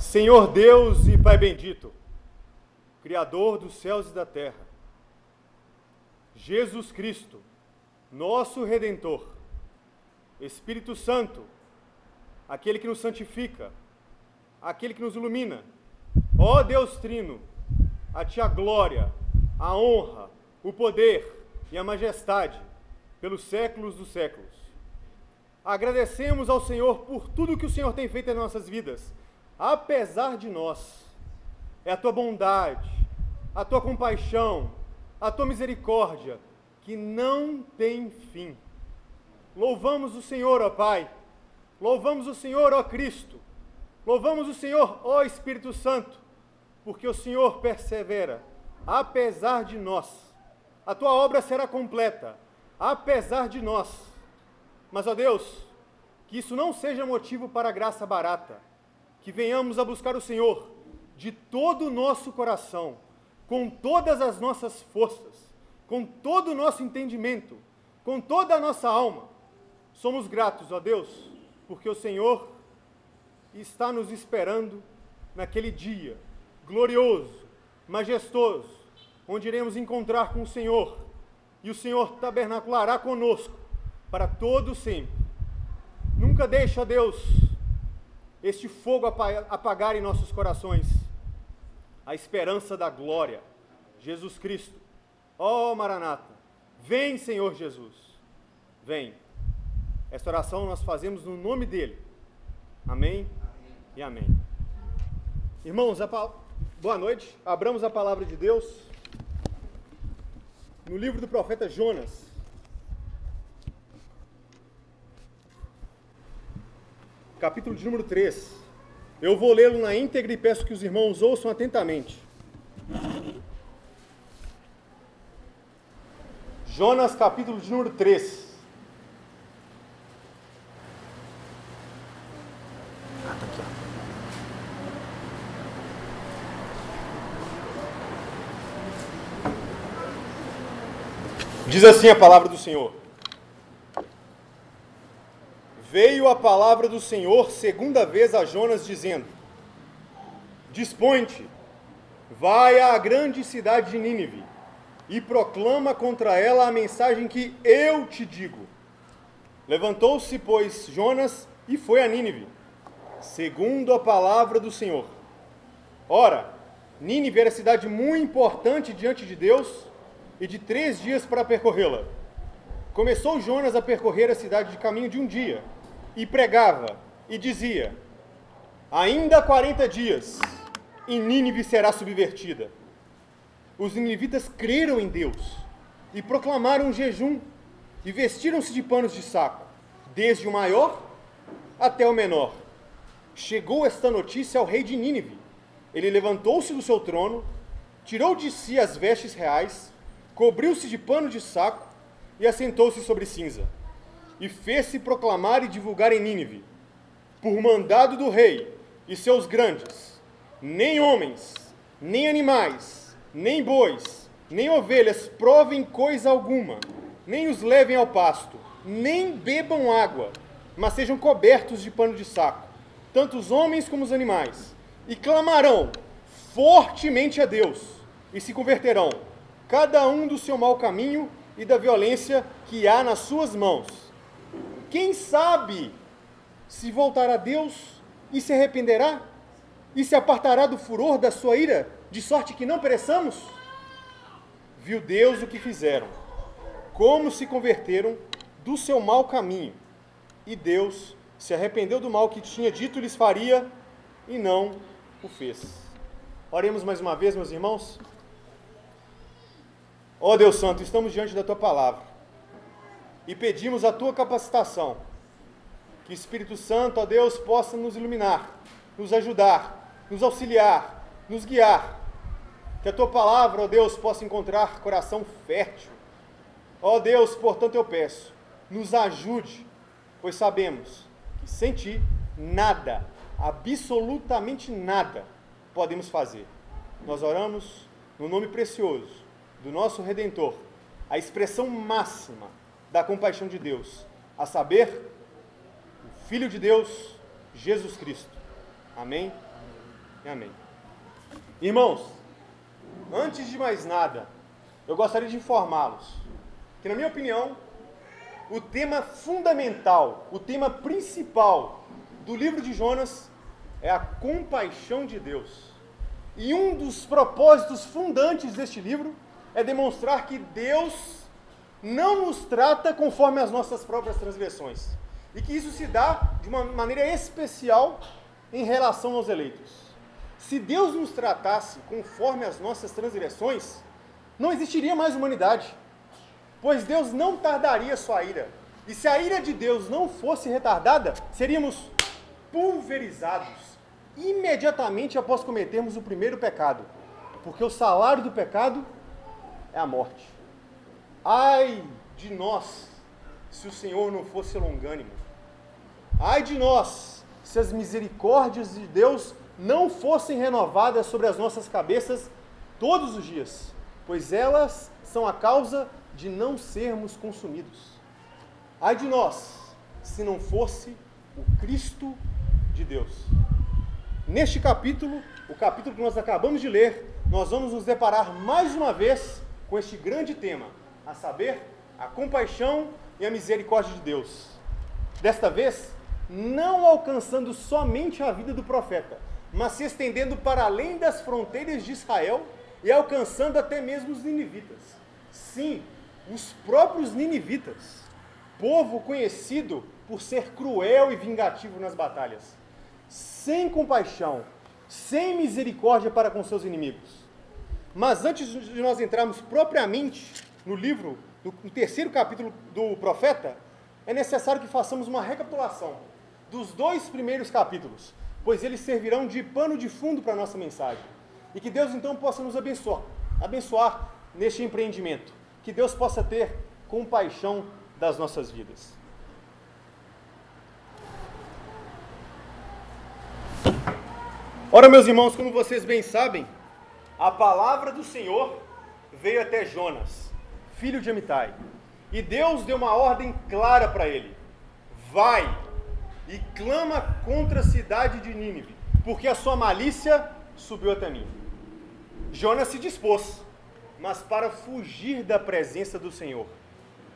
Senhor Deus e Pai bendito, Criador dos céus e da terra, Jesus Cristo, nosso Redentor, Espírito Santo, aquele que nos santifica, aquele que nos ilumina, ó Deus Trino, a Ti a glória, a honra, o poder e a majestade pelos séculos dos séculos. Agradecemos ao Senhor por tudo que o Senhor tem feito em nossas vidas, apesar de nós. É a tua bondade, a tua compaixão, a tua misericórdia, que não tem fim. Louvamos o Senhor, ó Pai. Louvamos o Senhor, ó Cristo. Louvamos o Senhor, ó Espírito Santo, porque o Senhor persevera, apesar de nós. A tua obra será completa, apesar de nós. Mas, ó Deus, que isso não seja motivo para graça barata, que venhamos a buscar o Senhor de todo o nosso coração, com todas as nossas forças, com todo o nosso entendimento, com toda a nossa alma. Somos gratos, ó Deus, porque o Senhor está nos esperando naquele dia glorioso, majestoso, onde iremos encontrar com o Senhor e o Senhor tabernaculará conosco para todo sempre. Nunca deixa, Deus, este fogo apagar em nossos corações a esperança da glória, Jesus Cristo. Ó oh, Maranata, vem, Senhor Jesus, vem. Esta oração nós fazemos no nome dele. Amém, amém. e amém. Irmãos, boa noite. Abramos a palavra de Deus no livro do profeta Jonas. Capítulo de número 3. Eu vou lê-lo na íntegra e peço que os irmãos ouçam atentamente. Jonas, capítulo de número 3. Diz assim a palavra do Senhor. Veio a palavra do Senhor segunda vez a Jonas, dizendo: Dispõe-te, vai à grande cidade de Nínive e proclama contra ela a mensagem que eu te digo. Levantou-se, pois, Jonas e foi a Nínive, segundo a palavra do Senhor. Ora, Nínive era cidade muito importante diante de Deus e de três dias para percorrê-la. Começou Jonas a percorrer a cidade de caminho de um dia, e pregava, e dizia: Ainda quarenta dias, e Nínive será subvertida. Os ninivitas creram em Deus, e proclamaram um jejum, e vestiram-se de panos de saco, desde o maior até o menor. Chegou esta notícia ao rei de Nínive. Ele levantou-se do seu trono, tirou de si as vestes reais, cobriu-se de pano de saco e assentou-se sobre cinza. E fez-se proclamar e divulgar em Nínive, por mandado do rei e seus grandes, nem homens, nem animais, nem bois, nem ovelhas provem coisa alguma, nem os levem ao pasto, nem bebam água, mas sejam cobertos de pano de saco, tanto os homens como os animais, e clamarão fortemente a Deus, e se converterão cada um do seu mau caminho e da violência que há nas suas mãos. Quem sabe se voltará a Deus e se arrependerá e se apartará do furor da sua ira, de sorte que não pereçamos? Viu Deus o que fizeram, como se converteram do seu mau caminho, e Deus se arrependeu do mal que tinha dito lhes faria e não o fez. Oremos mais uma vez, meus irmãos. Ó oh Deus Santo, estamos diante da tua palavra e pedimos a tua capacitação. Que Espírito Santo, ó Deus, possa nos iluminar, nos ajudar, nos auxiliar, nos guiar. Que a tua palavra, ó Deus, possa encontrar coração fértil. Ó Deus, portanto eu peço, nos ajude, pois sabemos que sem ti nada, absolutamente nada, podemos fazer. Nós oramos no nome precioso do nosso Redentor, a expressão máxima da compaixão de Deus, a saber, o Filho de Deus, Jesus Cristo. Amém e amém. Irmãos, antes de mais nada, eu gostaria de informá-los que, na minha opinião, o tema fundamental, o tema principal do livro de Jonas é a compaixão de Deus. E um dos propósitos fundantes deste livro é demonstrar que Deus não nos trata conforme as nossas próprias transgressões. E que isso se dá de uma maneira especial em relação aos eleitos. Se Deus nos tratasse conforme as nossas transgressões, não existiria mais humanidade, pois Deus não tardaria sua ira. E se a ira de Deus não fosse retardada, seríamos pulverizados imediatamente após cometermos o primeiro pecado, porque o salário do pecado é a morte. Ai de nós, se o Senhor não fosse longânimo. Ai de nós, se as misericórdias de Deus não fossem renovadas sobre as nossas cabeças todos os dias, pois elas são a causa de não sermos consumidos. Ai de nós, se não fosse o Cristo de Deus. Neste capítulo, o capítulo que nós acabamos de ler, nós vamos nos deparar mais uma vez com este grande tema, a saber, a compaixão e a misericórdia de Deus. Desta vez, não alcançando somente a vida do profeta, mas se estendendo para além das fronteiras de Israel e alcançando até mesmo os ninivitas. Sim, os próprios ninivitas, povo conhecido por ser cruel e vingativo nas batalhas sem compaixão, sem misericórdia para com seus inimigos. Mas antes de nós entrarmos propriamente no livro, no terceiro capítulo do profeta, é necessário que façamos uma recapitulação dos dois primeiros capítulos, pois eles servirão de pano de fundo para a nossa mensagem. E que Deus então possa nos abençoar, abençoar neste empreendimento. Que Deus possa ter compaixão das nossas vidas. Ora, meus irmãos, como vocês bem sabem, a palavra do Senhor veio até Jonas, filho de Amitai. E Deus deu uma ordem clara para ele: vai e clama contra a cidade de Nínive, porque a sua malícia subiu até mim. Jonas se dispôs, mas para fugir da presença do Senhor.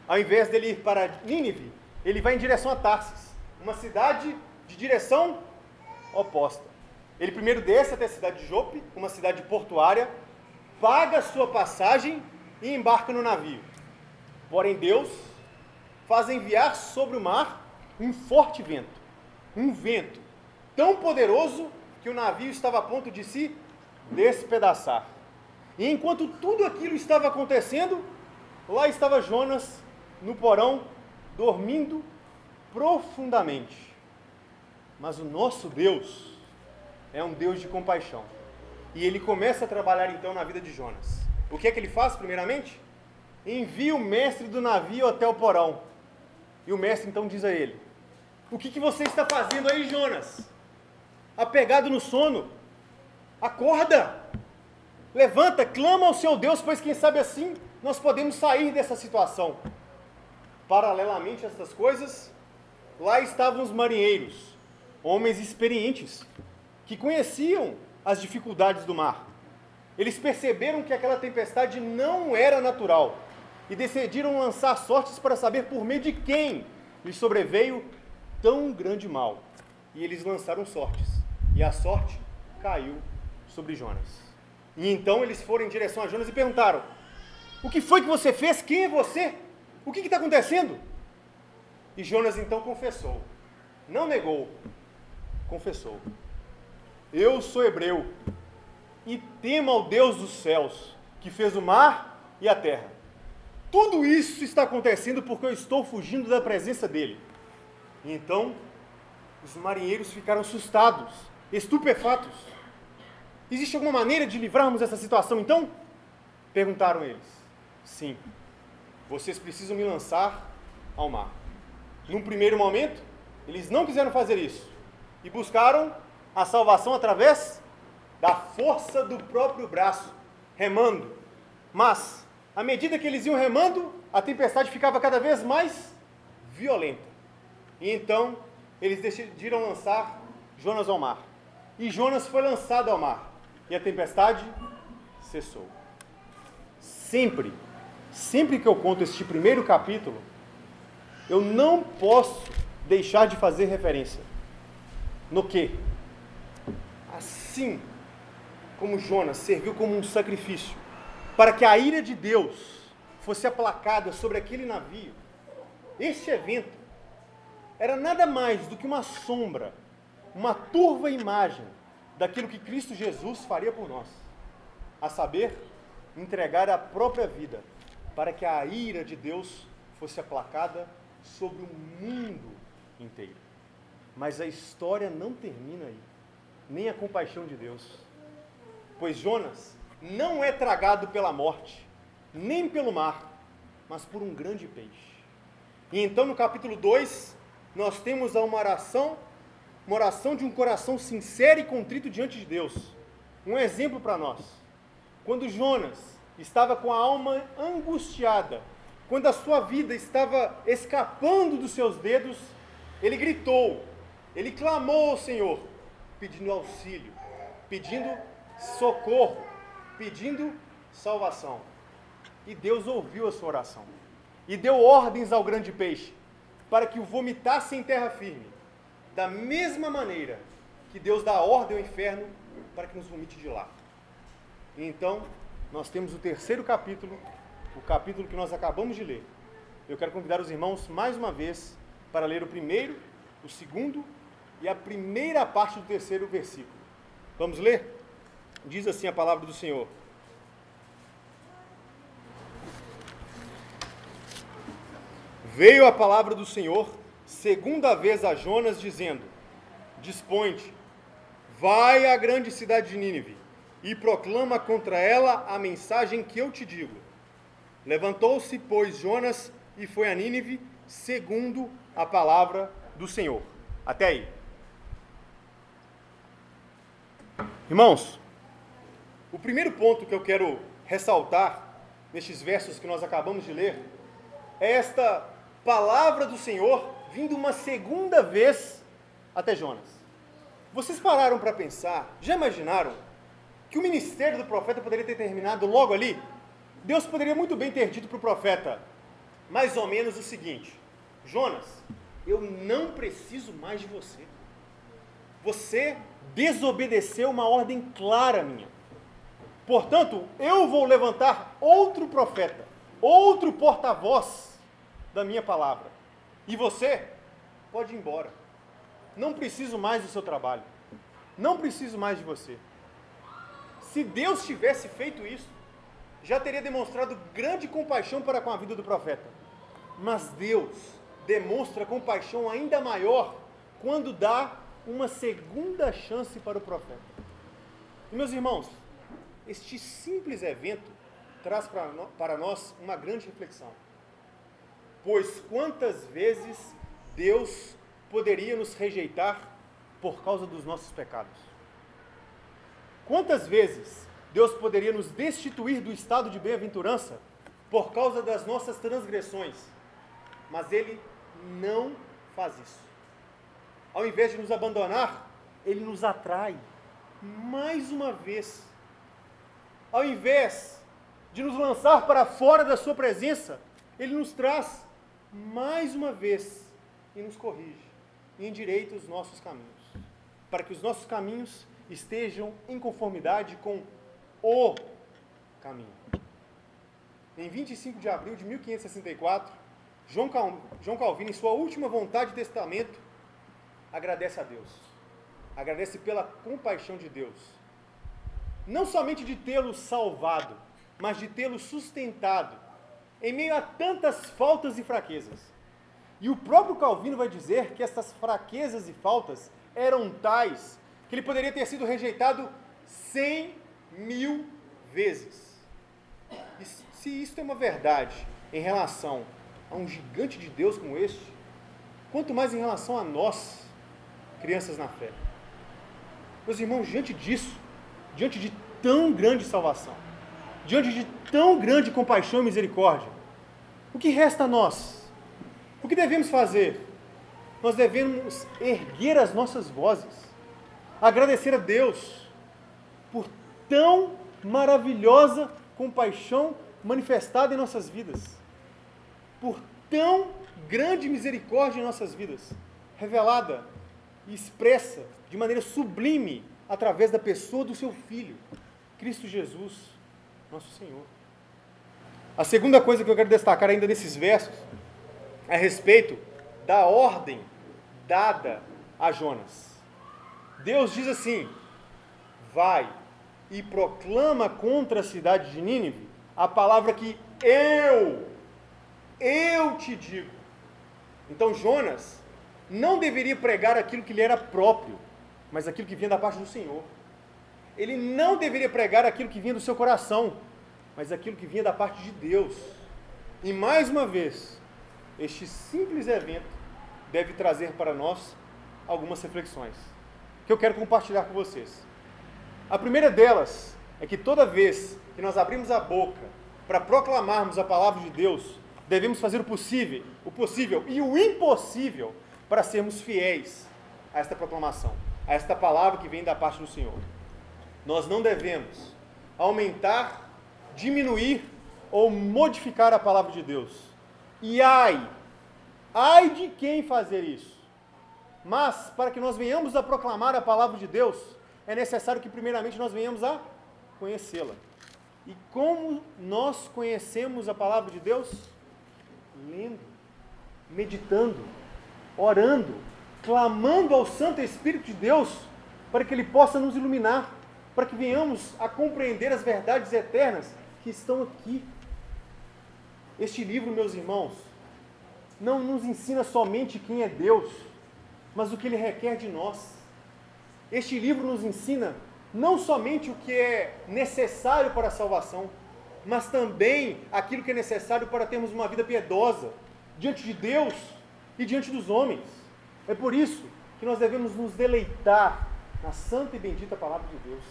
Ao invés dele ir para Nínive, ele vai em direção a Tarsis, uma cidade de direção oposta. Ele primeiro desce até a cidade de Jope, uma cidade portuária, paga sua passagem e embarca no navio. Porém, Deus faz enviar sobre o mar um forte vento, um vento tão poderoso que o navio estava a ponto de se despedaçar. E enquanto tudo aquilo estava acontecendo, lá estava Jonas no porão, dormindo profundamente. Mas o nosso Deus, é um Deus de compaixão. E ele começa a trabalhar então na vida de Jonas. O que é que ele faz, primeiramente? Envia o mestre do navio até o porão. E o mestre então diz a ele: O que, que você está fazendo aí, Jonas? Apegado no sono? Acorda! Levanta, clama ao seu Deus, pois quem sabe assim nós podemos sair dessa situação. Paralelamente a estas coisas, lá estavam os marinheiros, homens experientes, que conheciam as dificuldades do mar. Eles perceberam que aquela tempestade não era natural e decidiram lançar sortes para saber por meio de quem lhes sobreveio tão grande mal. E eles lançaram sortes, e a sorte caiu sobre Jonas. E então eles foram em direção a Jonas e perguntaram: O que foi que você fez? Quem é você? O que está acontecendo? E Jonas então confessou, não negou, confessou. Eu sou hebreu e temo ao Deus dos céus, que fez o mar e a terra. Tudo isso está acontecendo porque eu estou fugindo da presença dele. E então, os marinheiros ficaram assustados, estupefatos. Existe alguma maneira de livrarmos dessa situação então? Perguntaram eles. Sim, vocês precisam me lançar ao mar. Num primeiro momento, eles não quiseram fazer isso e buscaram a salvação através da força do próprio braço, remando. Mas, à medida que eles iam remando, a tempestade ficava cada vez mais violenta. E então, eles decidiram lançar Jonas ao mar. e Jonas foi lançado ao mar, e a tempestade cessou. Sempre, sempre que eu conto este primeiro capítulo, eu não posso deixar de fazer referência. No que? Assim como Jonas serviu como um sacrifício para que a ira de Deus fosse aplacada sobre aquele navio, este evento era nada mais do que uma sombra, uma turva imagem daquilo que Cristo Jesus faria por nós, a saber, entregar a própria vida para que a ira de Deus fosse aplacada sobre o mundo inteiro. Mas a história não termina aí, nem a compaixão de Deus. Pois Jonas não é tragado pela morte, nem pelo mar, mas por um grande peixe. E então no capítulo 2, nós temos uma oração, uma oração de um coração sincero e contrito diante de Deus. Um exemplo para nós. Quando Jonas estava com a alma angustiada, quando a sua vida estava escapando dos seus dedos, ele gritou, ele clamou ao Senhor, pedindo auxílio, pedindo socorro, pedindo salvação. E Deus ouviu a sua oração e deu ordens ao grande peixe para que o vomitasse em terra firme, da mesma maneira que Deus dá ordem ao inferno para que nos vomite de lá. E então, nós temos o terceiro capítulo, o capítulo que nós acabamos de ler. Eu quero convidar os irmãos mais uma vez para ler o primeiro, o segundo e a primeira parte do terceiro versículo. Vamos ler? Diz assim a palavra do Senhor. Veio a palavra do Senhor segunda vez a Jonas, dizendo: Dispõe-te, vai à grande cidade de Nínive e proclama contra ela a mensagem que eu te digo. Levantou-se, pois, Jonas e foi a Nínive, segundo a palavra do Senhor. Até aí. Irmãos, o primeiro ponto que eu quero ressaltar nestes versos que nós acabamos de ler é esta palavra do Senhor vindo uma segunda vez até Jonas. Vocês pararam para pensar, já imaginaram que o ministério do profeta poderia ter terminado logo ali? Deus poderia muito bem ter dito para o profeta mais ou menos o seguinte: Jonas, eu não preciso mais de você. Você desobedeceu uma ordem clara minha. Portanto, eu vou levantar outro profeta, outro porta-voz da minha palavra. E você pode ir embora. Não preciso mais do seu trabalho. Não preciso mais de você. Se Deus tivesse feito isso, já teria demonstrado grande compaixão para com a vida do profeta. Mas Deus demonstra compaixão ainda maior quando dá uma segunda chance para o profeta. E, meus irmãos, este simples evento traz para nós uma grande reflexão. Pois quantas vezes Deus poderia nos rejeitar por causa dos nossos pecados? Quantas vezes Deus poderia nos destituir do estado de bem-aventurança por causa das nossas transgressões? Mas Ele não faz isso. Ao invés de nos abandonar, Ele nos atrai mais uma vez. Ao invés de nos lançar para fora da Sua presença, Ele nos traz mais uma vez e nos corrige e endireita os nossos caminhos, para que os nossos caminhos estejam em conformidade com o caminho. Em 25 de abril de 1564, João Calvino, em sua última vontade de testamento, agradece a Deus. Agradece pela compaixão de Deus. Não somente de tê-lo salvado, mas de tê-lo sustentado em meio a tantas faltas e fraquezas. E o próprio Calvino vai dizer que essas fraquezas e faltas eram tais que ele poderia ter sido rejeitado cem mil vezes. E se isso é uma verdade em relação a um gigante de Deus como este, quanto mais em relação a nós, crianças na fé. Meus irmãos, diante disso, diante de tão grande salvação, diante de tão grande compaixão e misericórdia, o que resta a nós? O que devemos fazer? Nós devemos erguer as nossas vozes, agradecer a Deus por tão maravilhosa compaixão manifestada em nossas vidas, por tão grande misericórdia em nossas vidas, revelada e expressa de maneira sublime através da pessoa do seu Filho, Cristo Jesus, nosso Senhor. A segunda coisa que eu quero destacar ainda nesses versos é a respeito da ordem dada a Jonas. Deus diz assim: vai e proclama contra a cidade de Nínive a palavra que eu, eu te digo. Então Jonas não deveria pregar aquilo que lhe era próprio, mas aquilo que vinha da parte do Senhor. Ele não deveria pregar aquilo que vinha do seu coração, mas aquilo que vinha da parte de Deus. E mais uma vez, este simples evento deve trazer para nós algumas reflexões que eu quero compartilhar com vocês. A primeira delas é que toda vez que nós abrimos a boca para proclamarmos a palavra de Deus, devemos fazer o possível, o possível e o impossível para sermos fiéis a esta proclamação, a esta palavra que vem da parte do Senhor. Nós não devemos aumentar, diminuir ou modificar a palavra de Deus. E ai, ai de quem fazer isso. Mas, para que nós venhamos a proclamar a palavra de Deus, é necessário que, primeiramente, nós venhamos a conhecê-la. E como nós conhecemos a palavra de Deus? Lendo, meditando, orando, clamando ao Santo Espírito de Deus para que Ele possa nos iluminar, para que venhamos a compreender as verdades eternas que estão aqui. Este livro, meus irmãos, não nos ensina somente quem é Deus, mas o que ele requer de nós. Este livro nos ensina não somente o que é necessário para a salvação, mas também aquilo que é necessário para termos uma vida piedosa diante de Deus e diante dos homens. É por isso que nós devemos nos deleitar na santa e bendita palavra de Deus.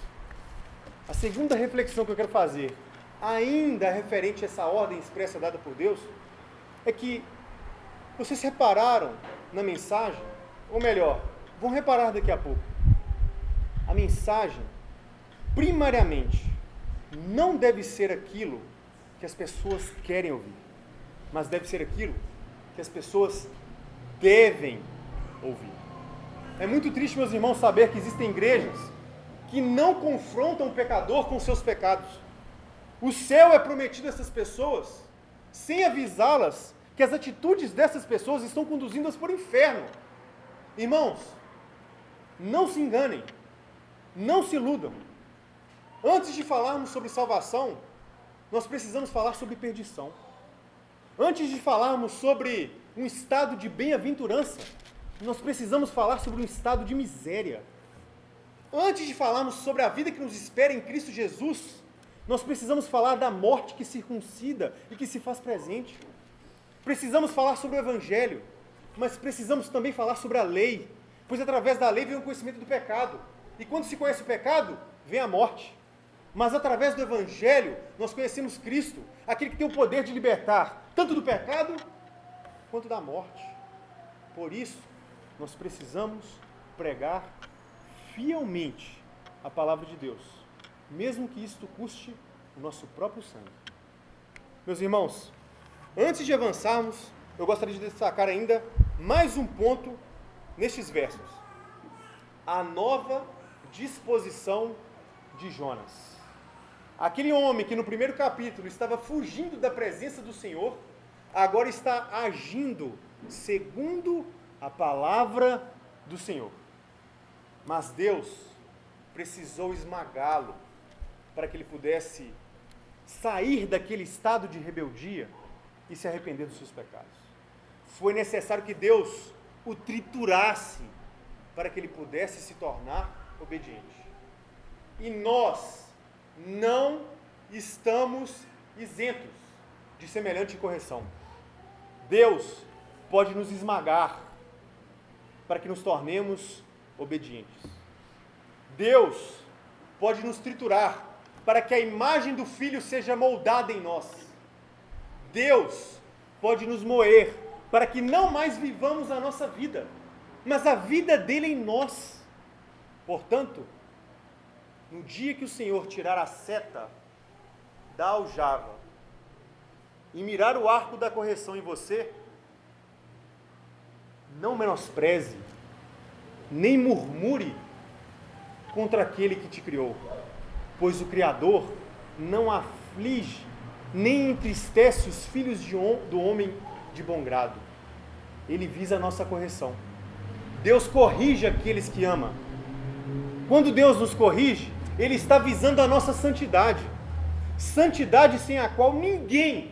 A segunda reflexão que eu quero fazer, ainda referente a essa ordem expressa dada por Deus, é que vocês repararam na mensagem ou melhor, vão reparar daqui a pouco. A mensagem, primariamente, não deve ser aquilo que as pessoas querem ouvir, mas deve ser aquilo que as pessoas devem ouvir. É muito triste, meus irmãos, saber que existem igrejas que não confrontam o pecador com seus pecados. O céu é prometido a essas pessoas sem avisá-las que as atitudes dessas pessoas estão conduzindo-as para o inferno. Irmãos, não se enganem, não se iludam. Antes de falarmos sobre salvação, nós precisamos falar sobre perdição. Antes de falarmos sobre um estado de bem-aventurança, nós precisamos falar sobre um estado de miséria. Antes de falarmos sobre a vida que nos espera em Cristo Jesus, nós precisamos falar da morte que circuncida e que se faz presente. Precisamos falar sobre o Evangelho mas precisamos também falar sobre a lei, pois através da lei vem o conhecimento do pecado. E quando se conhece o pecado, vem a morte. Mas através do Evangelho, nós conhecemos Cristo, aquele que tem o poder de libertar tanto do pecado quanto da morte. Por isso, nós precisamos pregar fielmente a palavra de Deus, mesmo que isto custe o nosso próprio sangue. Meus irmãos, antes de avançarmos, eu gostaria de destacar ainda mais um ponto nestes versos. A nova disposição de Jonas. Aquele homem que no primeiro capítulo estava fugindo da presença do Senhor, agora está agindo segundo a palavra do Senhor. Mas Deus precisou esmagá-lo para que ele pudesse sair daquele estado de rebeldia e se arrepender dos seus pecados foi necessário que Deus o triturasse para que ele pudesse se tornar obediente. E nós não estamos isentos de semelhante correção. Deus pode nos esmagar para que nos tornemos obedientes. Deus pode nos triturar para que a imagem do Filho seja moldada em nós. Deus pode nos moer para que não mais vivamos a nossa vida, mas a vida dele em nós. Portanto, no dia que o Senhor tirar a seta da aljava e mirar o arco da correção em você, não menospreze, nem murmure contra aquele que te criou, pois o Criador não aflige nem entristece os filhos do homem de bom grado. Ele visa a nossa correção. Deus corrige aqueles que ama. Quando Deus nos corrige, Ele está visando a nossa santidade. Santidade sem a qual ninguém,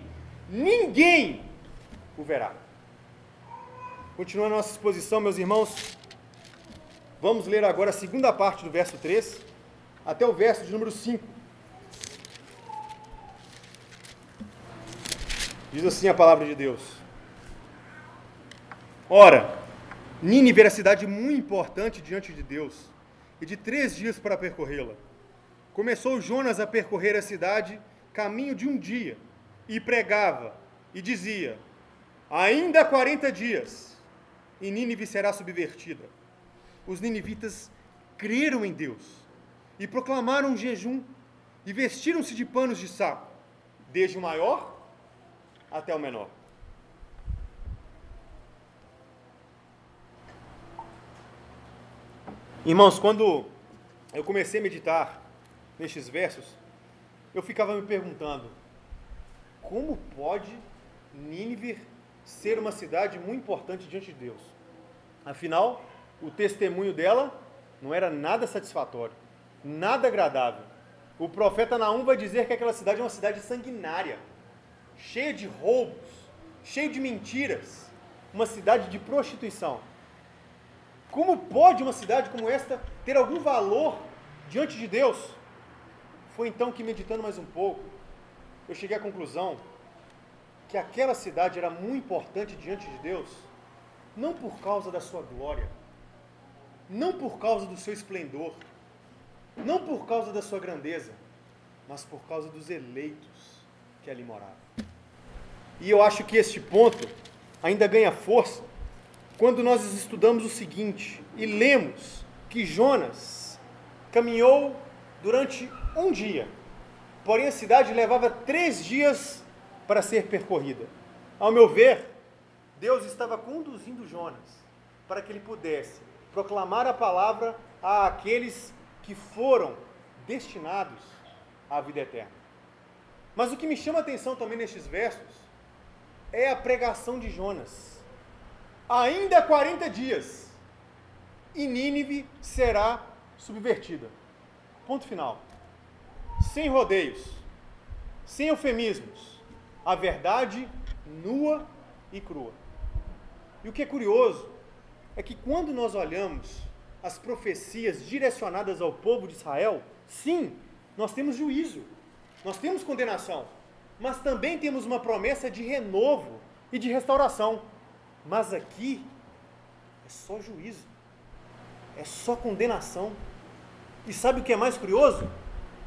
ninguém o verá. Continuando a nossa exposição, meus irmãos, vamos ler agora a segunda parte do verso 3 até o verso de número 5. Diz assim a palavra de Deus. Ora, Nínive era cidade muito importante diante de Deus, e de três dias para percorrê-la. Começou Jonas a percorrer a cidade caminho de um dia, e pregava, e dizia: Ainda quarenta dias, e Nínive será subvertida. Os ninivitas creram em Deus, e proclamaram um jejum, e vestiram-se de panos de saco, desde o maior até o menor. Irmãos, quando eu comecei a meditar nestes versos, eu ficava me perguntando: como pode Nínive ser uma cidade muito importante diante de Deus? Afinal, o testemunho dela não era nada satisfatório, nada agradável. O profeta Naum vai dizer que aquela cidade é uma cidade sanguinária cheia de roubos, cheia de mentiras, uma cidade de prostituição. Como pode uma cidade como esta ter algum valor diante de Deus? Foi então que, meditando mais um pouco, eu cheguei à conclusão que aquela cidade era muito importante diante de Deus, não por causa da sua glória, não por causa do seu esplendor, não por causa da sua grandeza, mas por causa dos eleitos que ali moravam. E eu acho que este ponto ainda ganha força quando nós estudamos o seguinte e lemos que Jonas caminhou durante um dia, porém a cidade levava três dias para ser percorrida. Ao meu ver, Deus estava conduzindo Jonas para que ele pudesse proclamar a palavra a aqueles que foram destinados à vida eterna. Mas o que me chama a atenção também nestes versos é a pregação de Jonas. Ainda 40 dias e Nínive será subvertida. Ponto final. Sem rodeios, sem eufemismos, a verdade nua e crua. E o que é curioso é que quando nós olhamos as profecias direcionadas ao povo de Israel, sim, nós temos juízo, nós temos condenação mas também temos uma promessa de renovo e de restauração. Mas aqui é só juízo, é só condenação. E sabe o que é mais curioso?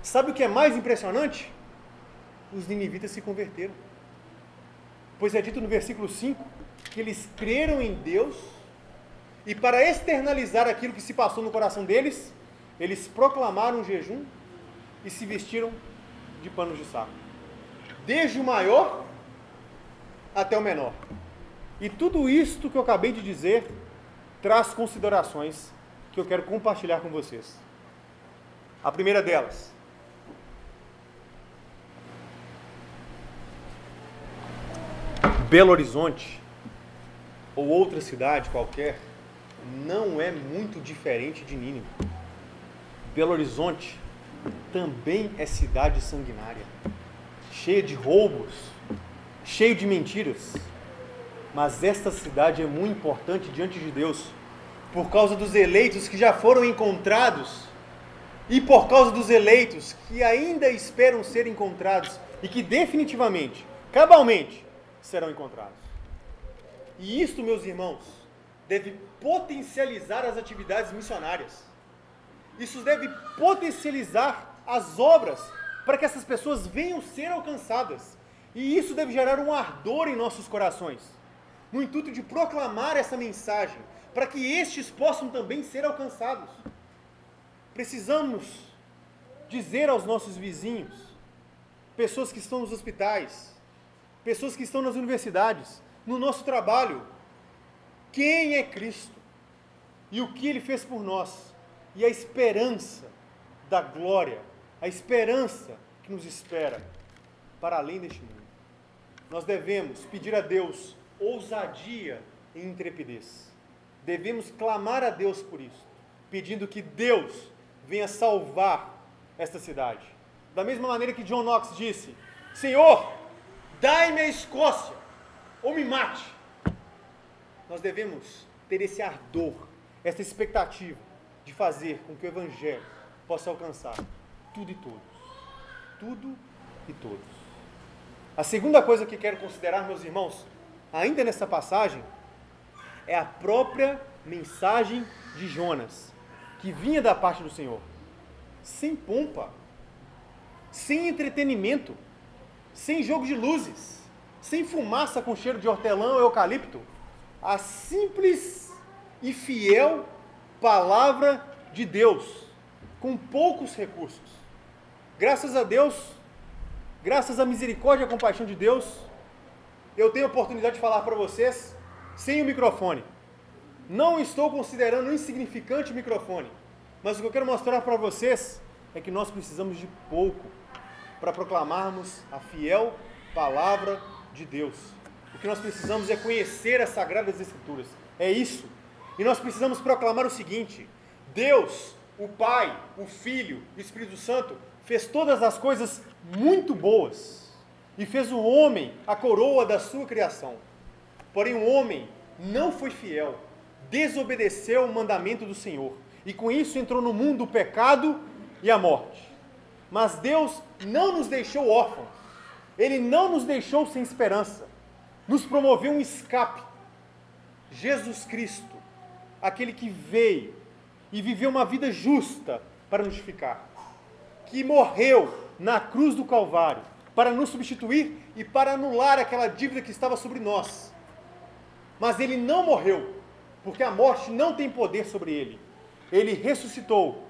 Sabe o que é mais impressionante? Os ninivitas se converteram. Pois é dito no versículo 5 que eles creram em Deus e, para externalizar aquilo que se passou no coração deles, eles proclamaram um jejum e se vestiram de panos de saco desde o maior até o menor. E tudo isto que eu acabei de dizer traz considerações que eu quero compartilhar com vocês. A primeira delas. Belo Horizonte ou outra cidade qualquer não é muito diferente de Nínive. Belo Horizonte também é cidade sanguinária cheia de roubos, cheio de mentiras. Mas esta cidade é muito importante diante de Deus, por causa dos eleitos que já foram encontrados e por causa dos eleitos que ainda esperam ser encontrados e que definitivamente, cabalmente, serão encontrados. E isto, meus irmãos, deve potencializar as atividades missionárias. Isso deve potencializar as obras para que essas pessoas venham ser alcançadas. E isso deve gerar um ardor em nossos corações, no intuito de proclamar essa mensagem, para que estes possam também ser alcançados. Precisamos dizer aos nossos vizinhos, pessoas que estão nos hospitais, pessoas que estão nas universidades, no nosso trabalho, quem é Cristo e o que ele fez por nós e a esperança da glória, a esperança que nos espera para além deste mundo. Nós devemos pedir a Deus ousadia e intrepidez. Devemos clamar a Deus por isso, pedindo que Deus venha salvar esta cidade. Da mesma maneira que John Knox disse: Senhor, dai-me a Escócia ou me mate. Nós devemos ter esse ardor, essa expectativa de fazer com que o Evangelho possa alcançar tudo e todos. Tudo e todos. A segunda coisa que quero considerar, meus irmãos, ainda nessa passagem, é a própria mensagem de Jonas, que vinha da parte do Senhor, sem pompa, sem entretenimento, sem jogo de luzes, sem fumaça com cheiro de hortelã ou eucalipto. A simples e fiel palavra de Deus, com poucos recursos. Graças a Deus, graças à misericórdia e à compaixão de Deus, eu tenho a oportunidade de falar para vocês sem o microfone. Não estou considerando insignificante o microfone, mas o que eu quero mostrar para vocês é que nós precisamos de pouco para proclamarmos a fiel palavra de Deus. O que nós precisamos é conhecer as sagradas escrituras. É isso. E nós precisamos proclamar o seguinte: Deus, o Pai, o Filho, o Espírito Santo, fez todas as coisas muito boas e fez o homem a coroa da sua criação. Porém, o homem não foi fiel, desobedeceu o mandamento do Senhor e com isso entrou no mundo o pecado e a morte. Mas Deus não nos deixou órfãos, Ele não nos deixou sem esperança, nos promoveu um escape. Jesus Cristo, aquele que veio e viveu uma vida justa para nos justificar, que morreu na cruz do Calvário para nos substituir e para anular aquela dívida que estava sobre nós. Mas ele não morreu, porque a morte não tem poder sobre ele. Ele ressuscitou.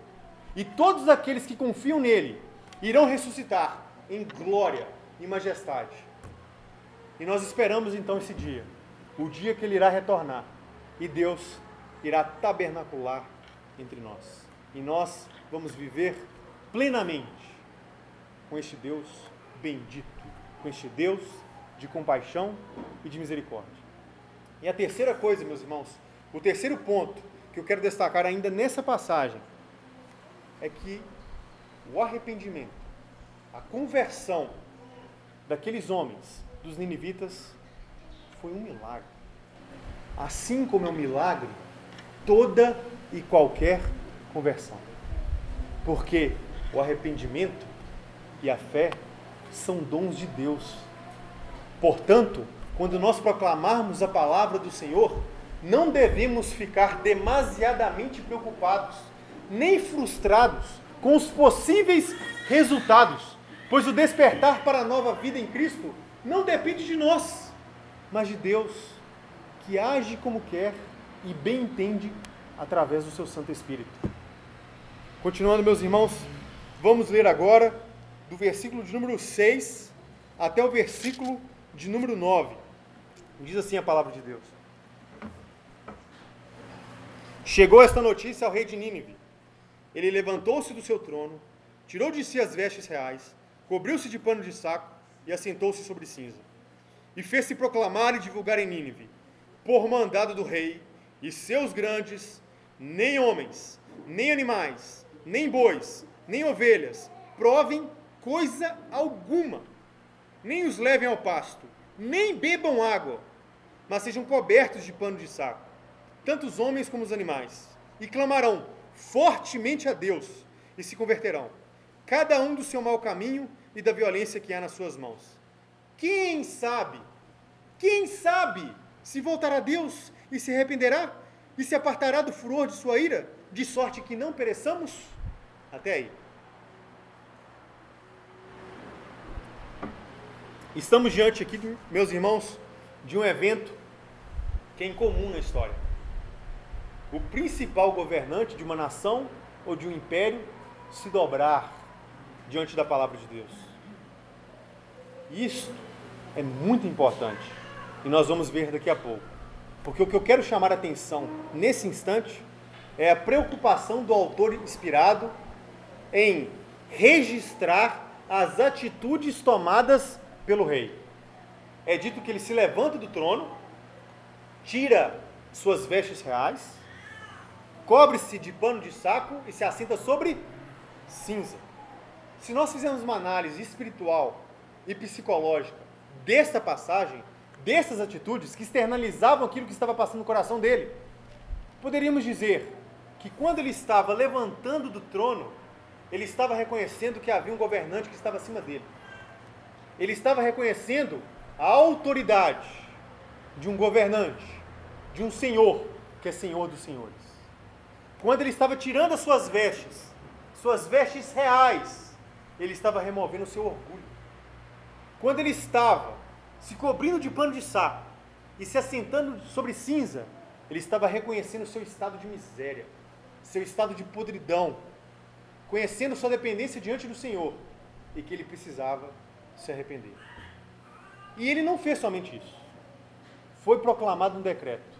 E todos aqueles que confiam nele irão ressuscitar em glória e majestade. E nós esperamos então esse dia, o dia que ele irá retornar e Deus irá tabernacular entre nós. E nós vamos viver plenamente com este Deus bendito, com este Deus de compaixão e de misericórdia. E a terceira coisa, meus irmãos, o terceiro ponto que eu quero destacar ainda nessa passagem é que o arrependimento, a conversão daqueles homens, dos ninivitas, foi um milagre. Assim como é um milagre toda e qualquer conversão. Porque o arrependimento e a fé são dons de Deus. Portanto, quando nós proclamarmos a palavra do Senhor, não devemos ficar demasiadamente preocupados, nem frustrados com os possíveis resultados, pois o despertar para a nova vida em Cristo não depende de nós, mas de Deus, que age como quer e bem entende através do seu Santo Espírito. Continuando, meus irmãos, vamos ler agora do versículo de número 6 até o versículo de número 9. Diz assim a palavra de Deus. Chegou esta notícia ao rei de Nínive. Ele levantou-se do seu trono, tirou de si as vestes reais, cobriu-se de pano de saco e assentou-se sobre cinza. E fez-se proclamar e divulgar em Nínive, por mandado do rei, e seus grandes, nem homens, nem animais, nem bois, nem ovelhas, provem coisa alguma, nem os levem ao pasto, nem bebam água, mas sejam cobertos de pano de saco, tanto os homens como os animais, e clamarão fortemente a Deus e se converterão, cada um do seu mau caminho e da violência que há nas suas mãos. Quem sabe, quem sabe se voltará a Deus e se arrependerá e se apartará do furor de sua ira, de sorte que não pereçamos? Até aí. Estamos diante aqui, meus irmãos, de um evento que é incomum na história. O principal governante de uma nação ou de um império se dobrar diante da palavra de Deus. Isso é muito importante e nós vamos ver daqui a pouco. Porque o que eu quero chamar a atenção nesse instante é a preocupação do autor inspirado em registrar as atitudes tomadas pelo rei. É dito que ele se levanta do trono, tira suas vestes reais, cobre-se de pano de saco e se assenta sobre cinza. Se nós fizermos uma análise espiritual e psicológica desta passagem, dessas atitudes que externalizavam aquilo que estava passando no coração dele, poderíamos dizer que quando ele estava levantando do trono, ele estava reconhecendo que havia um governante que estava acima dele. Ele estava reconhecendo a autoridade de um governante, de um senhor, que é senhor dos senhores. Quando ele estava tirando as suas vestes, suas vestes reais, ele estava removendo o seu orgulho. Quando ele estava se cobrindo de pano de saco e se assentando sobre cinza, ele estava reconhecendo o seu estado de miséria, seu estado de podridão, conhecendo sua dependência diante do Senhor e que ele precisava se arrepender. E ele não fez somente isso. Foi proclamado um decreto.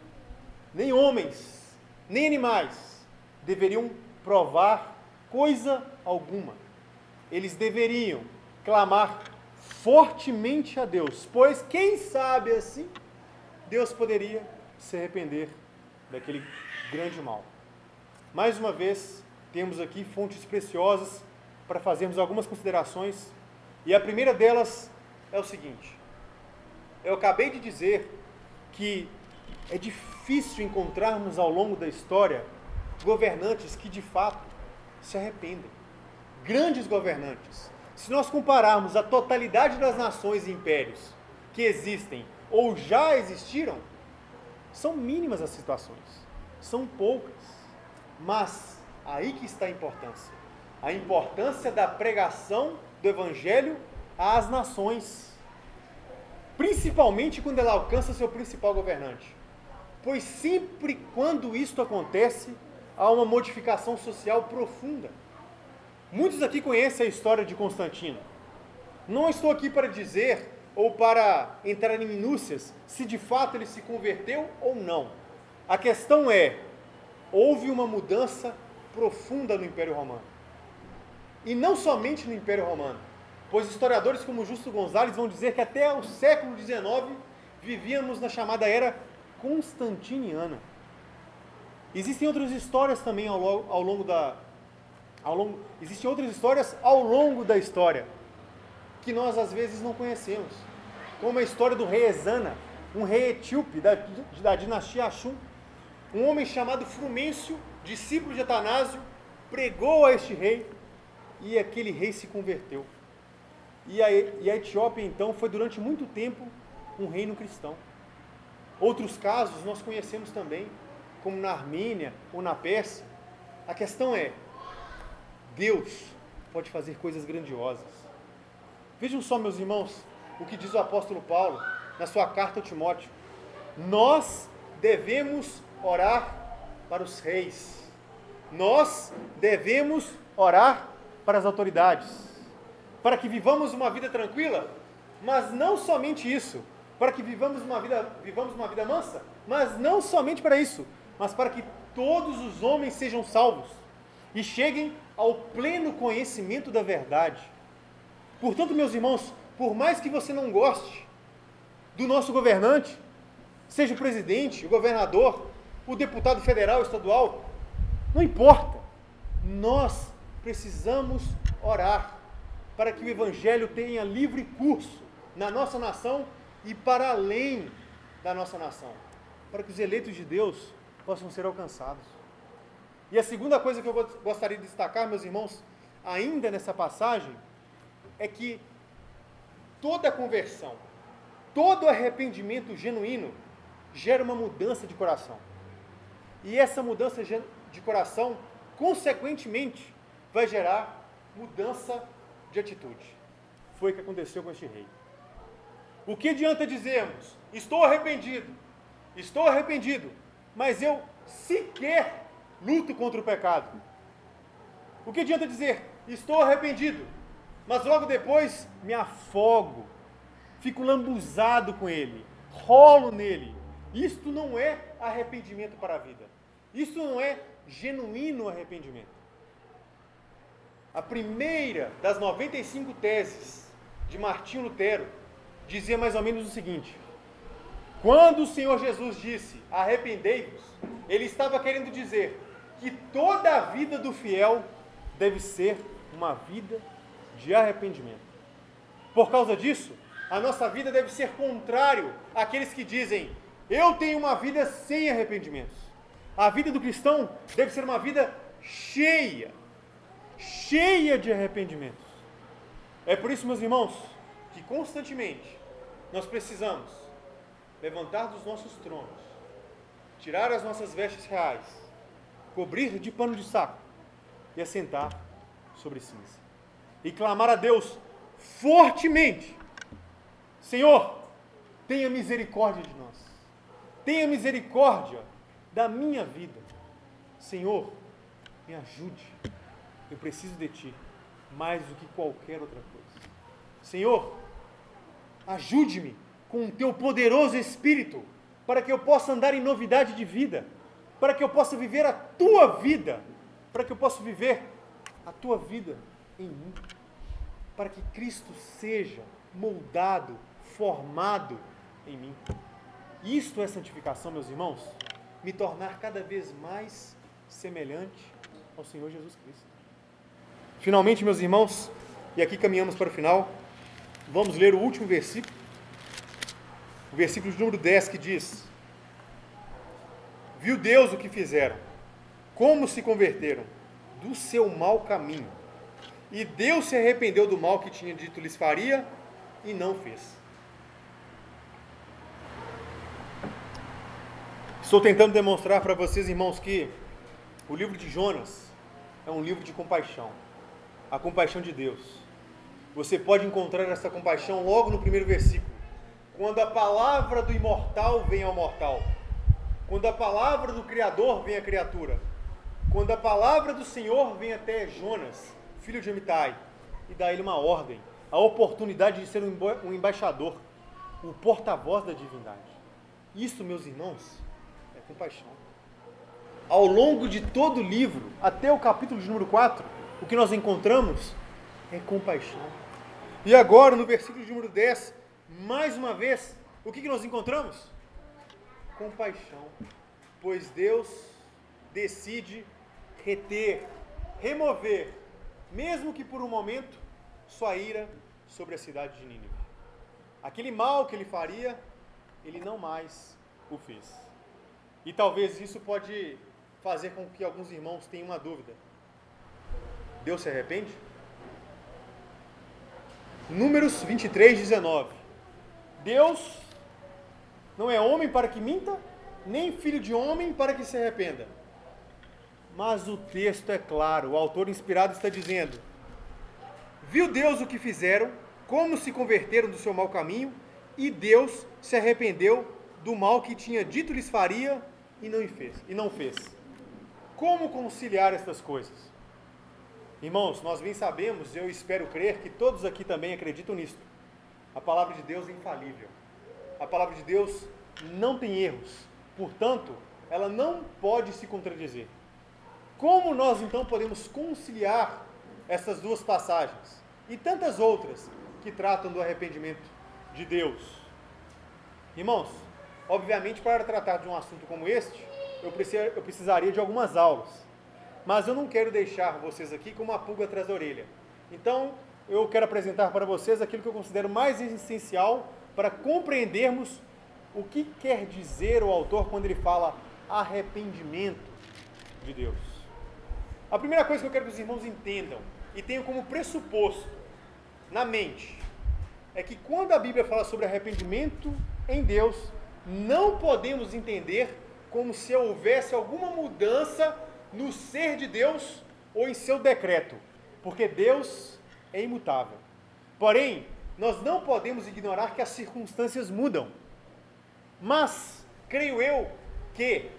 Nem homens, nem animais deveriam provar coisa alguma. Eles deveriam clamar fortemente a Deus, pois quem sabe assim Deus poderia se arrepender daquele grande mal. Mais uma vez, temos aqui fontes preciosas para fazermos algumas considerações, e a primeira delas é o seguinte: eu acabei de dizer que é difícil encontrarmos ao longo da história governantes que de fato se arrependem. Grandes governantes. Se nós compararmos a totalidade das nações e impérios que existem ou já existiram, são mínimas as situações. São poucas. Mas aí que está a importância. A importância da pregação do evangelho às nações principalmente quando ela alcança seu principal governante. Pois sempre quando isto acontece, há uma modificação social profunda. Muitos aqui conhecem a história de Constantino. Não estou aqui para dizer ou para entrar em minúcias se de fato ele se converteu ou não. A questão é: houve uma mudança profunda no Império Romano. E não somente no Império Romano pois historiadores como Justo Gonzalez vão dizer que até o século XIX vivíamos na chamada era constantiniana. Existem outras histórias também ao, longo, ao longo da ao longo, existem outras histórias ao longo da história que nós às vezes não conhecemos, como a história do rei Ezana, um rei etíope da, da dinastia Ashum, um homem chamado Frumêncio, discípulo de Atanásio, pregou a este rei e aquele rei se converteu. E a, e a Etiópia, então, foi durante muito tempo um reino cristão. Outros casos nós conhecemos também, como na Armênia ou na Pérsia. A questão é: Deus pode fazer coisas grandiosas. Vejam só, meus irmãos, o que diz o apóstolo Paulo na sua carta ao Timóteo. Nós devemos orar para os reis. Nós devemos orar para as autoridades para que vivamos uma vida tranquila, mas não somente isso, para que vivamos uma vida, vivamos uma vida mansa, mas não somente para isso, mas para que todos os homens sejam salvos e cheguem ao pleno conhecimento da verdade. Portanto, meus irmãos, por mais que você não goste do nosso governante, seja o presidente, o governador, o deputado federal, estadual, não importa. Nós precisamos orar para que o Evangelho tenha livre curso na nossa nação e para além da nossa nação, para que os eleitos de Deus possam ser alcançados. E a segunda coisa que eu gostaria de destacar, meus irmãos, ainda nessa passagem, é que toda conversão, todo arrependimento genuíno gera uma mudança de coração. E essa mudança de coração, consequentemente, vai gerar mudança de atitude. Foi o que aconteceu com este rei. O que adianta dizermos, estou arrependido, estou arrependido, mas eu sequer luto contra o pecado? O que adianta dizer, estou arrependido, mas logo depois me afogo, fico lambuzado com ele, rolo nele. Isto não é arrependimento para a vida. Isso não é genuíno arrependimento. A primeira das 95 teses de Martinho Lutero dizia mais ou menos o seguinte: quando o Senhor Jesus disse arrependei-vos, ele estava querendo dizer que toda a vida do fiel deve ser uma vida de arrependimento. Por causa disso, a nossa vida deve ser contrário àqueles que dizem: eu tenho uma vida sem arrependimentos. A vida do cristão deve ser uma vida cheia, cheia de arrependimentos. É por isso, meus irmãos, que constantemente nós precisamos levantar dos nossos tronos, tirar as nossas vestes reais, cobrir de pano de saco e assentar sobre cinza. E clamar a Deus fortemente: Senhor, tenha misericórdia de nós. Tenha misericórdia da minha vida. Senhor, me ajude. Eu preciso de Ti mais do que qualquer outra coisa. Senhor, ajude-me com o Teu poderoso Espírito para que eu possa andar em novidade de vida, para que eu possa viver a Tua vida, para que eu possa viver a Tua vida em mim, para que Cristo seja moldado, formado em mim. Isto é santificação, meus irmãos? Me tornar cada vez mais semelhante ao Senhor Jesus Cristo. Finalmente, meus irmãos, e aqui caminhamos para o final, vamos ler o último versículo, o versículo de número 10 que diz: Viu Deus o que fizeram, como se converteram do seu mau caminho, e Deus se arrependeu do mal que tinha dito lhes faria e não fez. Estou tentando demonstrar para vocês, irmãos, que o livro de Jonas é um livro de compaixão a compaixão de Deus. Você pode encontrar essa compaixão logo no primeiro versículo. Quando a palavra do imortal vem ao mortal. Quando a palavra do Criador vem à criatura. Quando a palavra do Senhor vem até Jonas, filho de Amitai, e dá a ele uma ordem, a oportunidade de ser um embaixador, o porta-voz da divindade. Isso, meus irmãos, é compaixão. Ao longo de todo o livro, até o capítulo de número 4, o que nós encontramos é compaixão. E agora, no versículo de número 10, mais uma vez, o que, que nós encontramos? Compaixão. Pois Deus decide reter, remover, mesmo que por um momento, sua ira sobre a cidade de Nínive. Aquele mal que ele faria, ele não mais o fez. E talvez isso pode fazer com que alguns irmãos tenham uma dúvida. Deus se arrepende? Números 23, 19. Deus não é homem para que minta, nem filho de homem para que se arrependa. Mas o texto é claro, o autor inspirado está dizendo: Viu Deus o que fizeram, como se converteram do seu mau caminho, e Deus se arrependeu do mal que tinha dito lhes faria e não fez. E não fez. Como conciliar estas coisas? Irmãos, nós bem sabemos, eu espero crer que todos aqui também acreditam nisto. A palavra de Deus é infalível. A palavra de Deus não tem erros. Portanto, ela não pode se contradizer. Como nós então podemos conciliar essas duas passagens e tantas outras que tratam do arrependimento de Deus? Irmãos, obviamente, para tratar de um assunto como este, eu precisaria de algumas aulas mas eu não quero deixar vocês aqui com uma pulga atrás da orelha. Então, eu quero apresentar para vocês aquilo que eu considero mais essencial para compreendermos o que quer dizer o autor quando ele fala arrependimento de Deus. A primeira coisa que eu quero que os irmãos entendam e tenham como pressuposto na mente é que quando a Bíblia fala sobre arrependimento em Deus, não podemos entender como se houvesse alguma mudança no ser de Deus ou em seu decreto, porque Deus é imutável. Porém, nós não podemos ignorar que as circunstâncias mudam. Mas, creio eu, que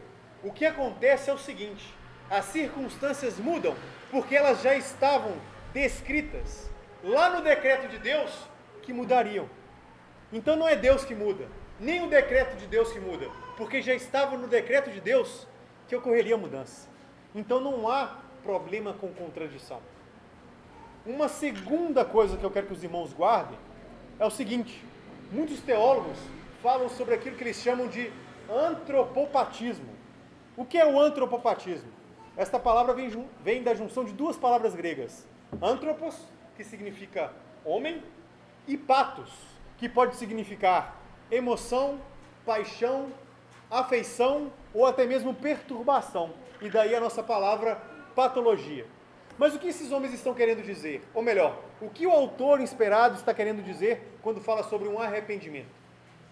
o que acontece é o seguinte: as circunstâncias mudam porque elas já estavam descritas lá no decreto de Deus que mudariam. Então não é Deus que muda, nem o decreto de Deus que muda, porque já estava no decreto de Deus que ocorreria mudança. Então não há problema com contradição. Uma segunda coisa que eu quero que os irmãos guardem é o seguinte: muitos teólogos falam sobre aquilo que eles chamam de antropopatismo. O que é o antropopatismo? Esta palavra vem, vem da junção de duas palavras gregas: antropos, que significa homem, e patos, que pode significar emoção, paixão, afeição ou até mesmo perturbação. E daí a nossa palavra patologia. Mas o que esses homens estão querendo dizer? Ou melhor, o que o autor inspirado está querendo dizer quando fala sobre um arrependimento?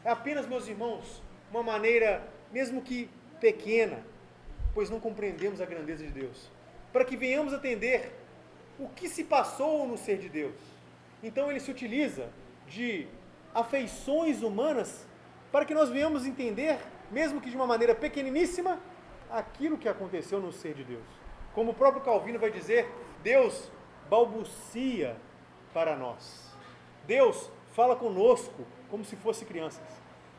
É apenas, meus irmãos, uma maneira, mesmo que pequena, pois não compreendemos a grandeza de Deus, para que venhamos a entender o que se passou no ser de Deus. Então ele se utiliza de afeições humanas para que nós venhamos entender, mesmo que de uma maneira pequeniníssima, aquilo que aconteceu no ser de Deus. Como o próprio Calvino vai dizer, Deus balbucia para nós. Deus fala conosco como se fosse crianças.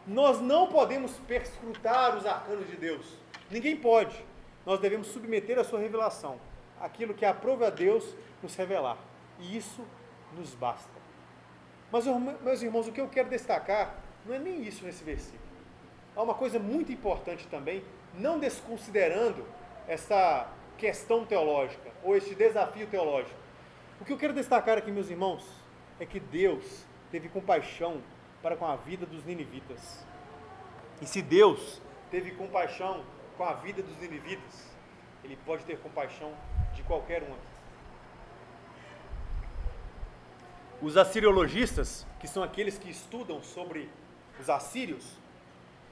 Nós não podemos perscrutar os arcanos de Deus. Ninguém pode. Nós devemos submeter a sua revelação, aquilo que aprove a Deus nos revelar. E isso nos basta. Mas, meus irmãos, o que eu quero destacar não é nem isso nesse versículo. Há uma coisa muito importante também, não desconsiderando essa questão teológica, ou este desafio teológico. O que eu quero destacar aqui, meus irmãos, é que Deus teve compaixão para com a vida dos ninivitas. E se Deus teve compaixão com a vida dos ninivitas, Ele pode ter compaixão de qualquer um aqui. Os assiriologistas, que são aqueles que estudam sobre os assírios,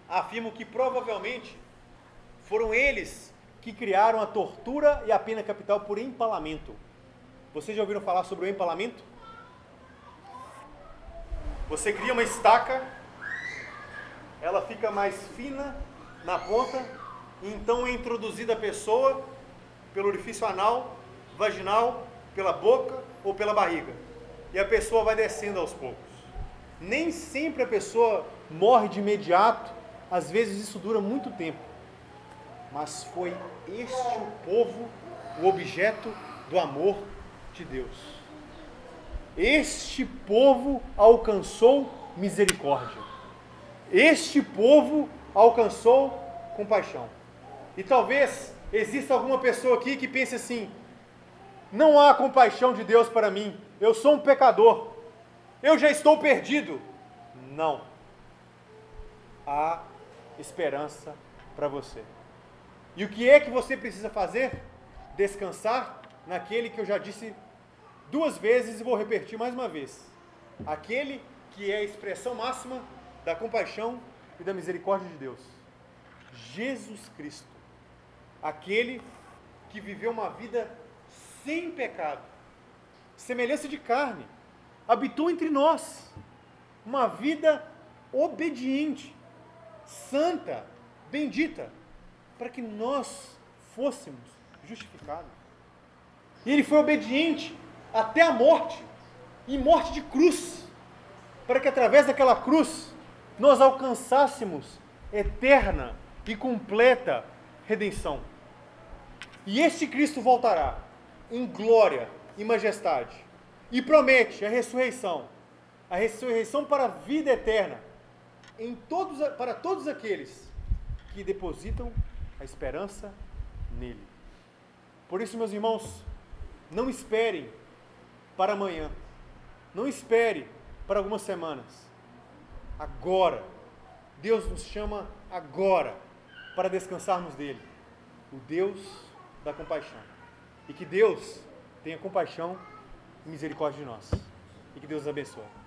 afirmam que provavelmente foram eles que criaram a tortura e a pena capital por empalamento. Vocês já ouviram falar sobre o empalamento? Você cria uma estaca, ela fica mais fina na ponta, e então é introduzida a pessoa pelo orifício anal, vaginal, pela boca ou pela barriga. E a pessoa vai descendo aos poucos. Nem sempre a pessoa morre de imediato, às vezes isso dura muito tempo mas foi este o povo o objeto do amor de Deus. Este povo alcançou misericórdia. Este povo alcançou compaixão. E talvez exista alguma pessoa aqui que pense assim: não há compaixão de Deus para mim, eu sou um pecador, eu já estou perdido. Não. Há esperança para você. E o que é que você precisa fazer? Descansar naquele que eu já disse duas vezes e vou repetir mais uma vez. Aquele que é a expressão máxima da compaixão e da misericórdia de Deus. Jesus Cristo. Aquele que viveu uma vida sem pecado, semelhança de carne, habitou entre nós, uma vida obediente, santa, bendita para que nós fôssemos justificados. E ele foi obediente até a morte e morte de cruz, para que através daquela cruz nós alcançássemos eterna e completa redenção. E este Cristo voltará em glória e majestade e promete a ressurreição, a ressurreição para a vida eterna em todos, para todos aqueles que depositam a esperança nele. Por isso, meus irmãos, não esperem para amanhã. Não espere para algumas semanas. Agora. Deus nos chama agora para descansarmos dele. O Deus da compaixão. E que Deus tenha compaixão e misericórdia de nós. E que Deus os abençoe.